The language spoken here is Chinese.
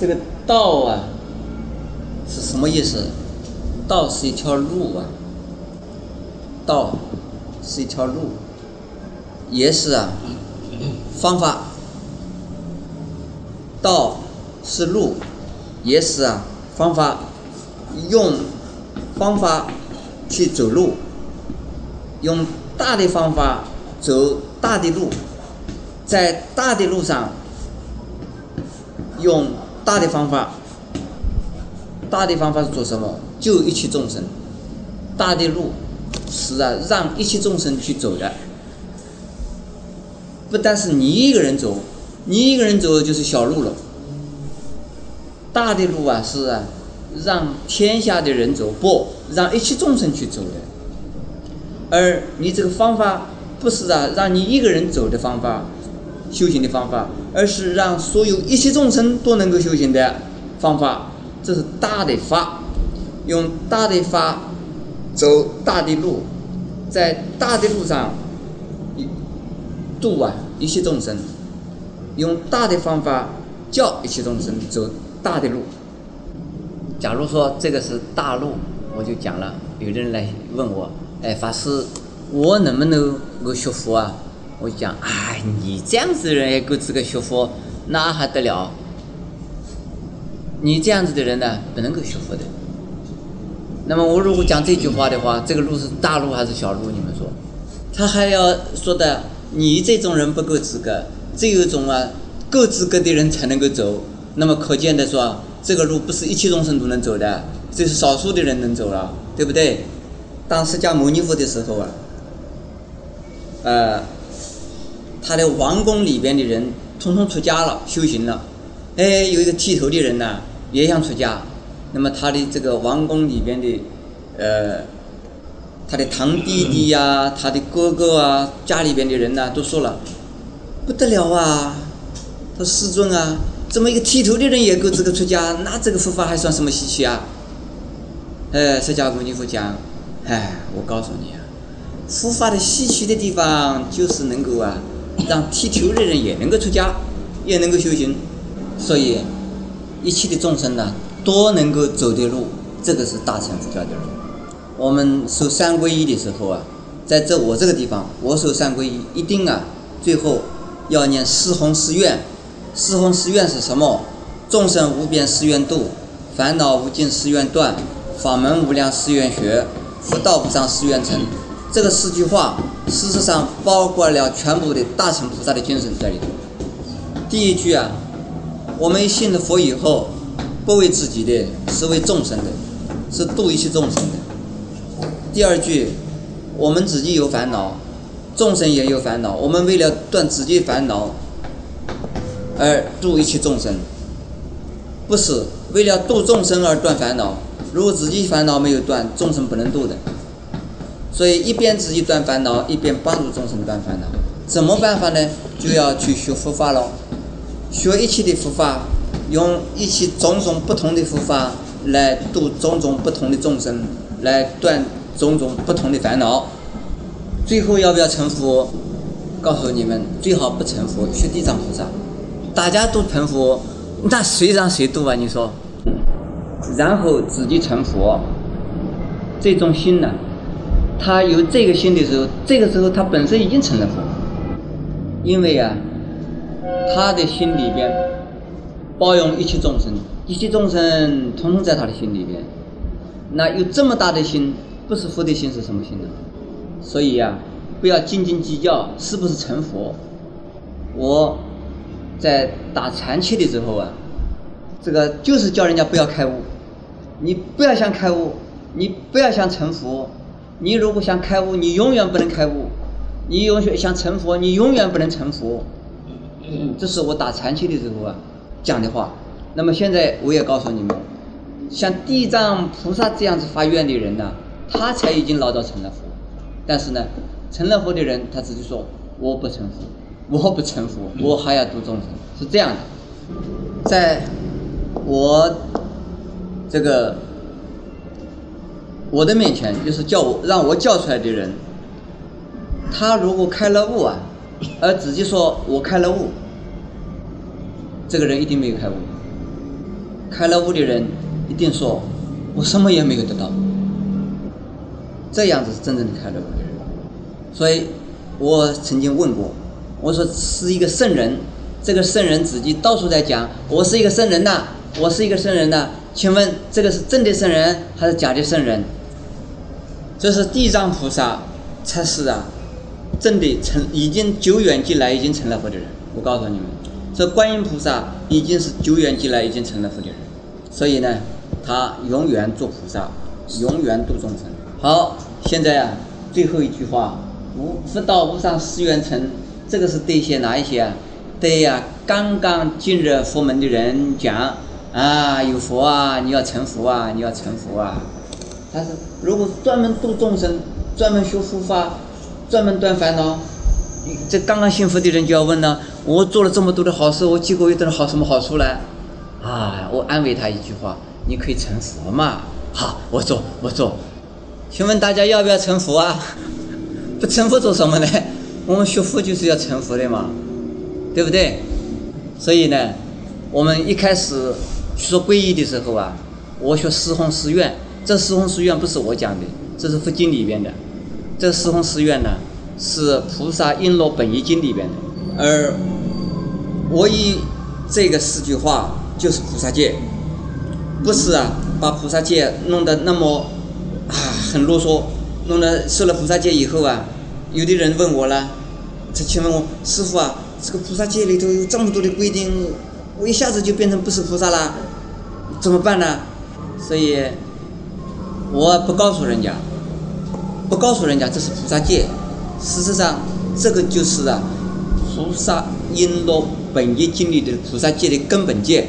这个道啊是什么意思？道是一条路啊，道是一条路，也是啊方法。道是路，也是啊方法，用方法去走路，用大的方法走大的路，在大的路上用大的方法，大的方法是做什么？救一切众生。大的路是啊让一切众生去走的，不但是你一个人走。你一个人走就是小路了，大的路啊是啊，让天下的人走，不让一切众生去走的。而你这个方法不是啊，让你一个人走的方法，修行的方法，而是让所有一切众生都能够修行的方法。这是大的法，用大的法走大的路，在大的路上度啊一切众生。用大的方法教一切众生走大的路。假如说这个是大路，我就讲了。有的人来问我，哎，法师，我能不能够学佛啊？我讲，哎，你这样子的人也够资格学佛，那还得了？你这样子的人呢，不能够学佛的。那么我如果讲这句话的话，这个路是大路还是小路？你们说？他还要说的，你这种人不够资格。只有种啊，够资格的人才能够走。那么可见的说，这个路不是一切众生都能走的，这是少数的人能走了，对不对？当释迦牟尼佛的时候啊，呃，他的王宫里边的人统统出家了，修行了。哎，有一个剃头的人呢，也想出家。那么他的这个王宫里边的，呃，他的堂弟弟呀，他的哥哥啊，家里边的人呢，都说了。不得了啊！他说：“师尊啊，这么一个剃头的人也够资格出家，那这个佛法还算什么稀奇啊？”哎，释迦牟尼佛讲：“哎，我告诉你啊，佛法的稀奇的地方就是能够啊，让剃头的人也能够出家，也能够修行。所以，一切的众生呢，都能够走的路，这个是大乘佛教的路。我们受三皈依的时候啊，在这我这个地方，我受三皈依，一定啊，最后。”要念四弘誓愿，四弘誓愿是什么？众生无边誓愿度，烦恼无尽誓愿断，法门无量誓愿学，佛道无上誓愿成。这个四句话，事实上包括了全部的大乘菩萨的精神在里头。第一句啊，我们信了佛以后，不为自己的，是为众生的，是度一切众生的。第二句，我们自己有烦恼。众生也有烦恼，我们为了断自己烦恼而度一切众生，不是为了度众生而断烦恼。如果自己烦恼没有断，众生不能度的。所以一边自己断烦恼，一边帮助众生断烦恼。怎么办法呢？就要去学佛法了，学一切的佛法，用一切种种不同的佛法来度种种不同的众生，来断种种不同的烦恼。最后要不要成佛？告诉你们，最好不成佛，学地藏菩萨。大家都成佛，那谁让谁度啊？你说。然后自己成佛，这种心呢，他有这个心的时候，这个时候他本身已经成了佛。因为啊，他的心里边包容一切众生，一切众生统统在他的心里边。那有这么大的心，不是佛的心是什么心呢？所以呀，不要斤斤计较是不是成佛。我在打禅期的时候啊，这个就是叫人家不要开悟。你不要想开悟，你不要想成佛。你如果想开悟，你永远不能开悟；你永远想成佛，你永远不能成佛。这是我打禅期的时候啊讲的话。那么现在我也告诉你们，像地藏菩萨这样子发愿的人呢，他才已经老早成了佛。但是呢，成了佛的人，他只是说我不成佛，我不成佛，我还要度众生，是这样的。在我这个我的面前，就是叫我让我叫出来的人，他如果开了悟啊，而自己说我开了悟，这个人一定没有开悟。开了悟的人一定说，我什么也没有得到。这样子是真正的开了悟。所以，我曾经问过，我说是一个圣人，这个圣人自己到处在讲，我是一个圣人呐，我是一个圣人呐。请问这个是真的圣人还是假的圣人？这是地藏菩萨才是啊，真的成已经久远进来已经成了佛的人。我告诉你们，这观音菩萨已经是久远进来已经成了佛的人，所以呢，他永远做菩萨，永远度众生。好，现在啊，最后一句话，无佛道无上誓愿成，这个是对些哪一些啊？对呀，刚刚进入佛门的人讲。啊，有佛啊！你要成佛啊！你要成佛啊！但是，如果专门度众生、专门修护法、专门断烦恼，这刚刚信佛的人就要问了：我做了这么多的好事，我结果又得了好什么好处呢？啊，我安慰他一句话：你可以成佛嘛！好，我做，我做。请问大家要不要成佛啊？不成佛做什么呢？我们学佛就是要成佛的嘛，对不对？所以呢，我们一开始。说皈依的时候啊，我学四弘誓愿，这四弘誓愿不是我讲的，这是佛经里边的。这四弘誓愿呢，是菩萨璎珞本愿经里边的。而我以这个四句话就是菩萨戒，不是啊，把菩萨戒弄得那么啊很啰嗦，弄得受了菩萨戒以后啊，有的人问我了，他请问我师傅啊，这个菩萨戒里头有这么多的规定。我一下子就变成不是菩萨了，怎么办呢？所以，我不告诉人家，不告诉人家这是菩萨戒。事实上，这个就是啊，菩萨璎珞本业经历的菩萨戒的根本戒。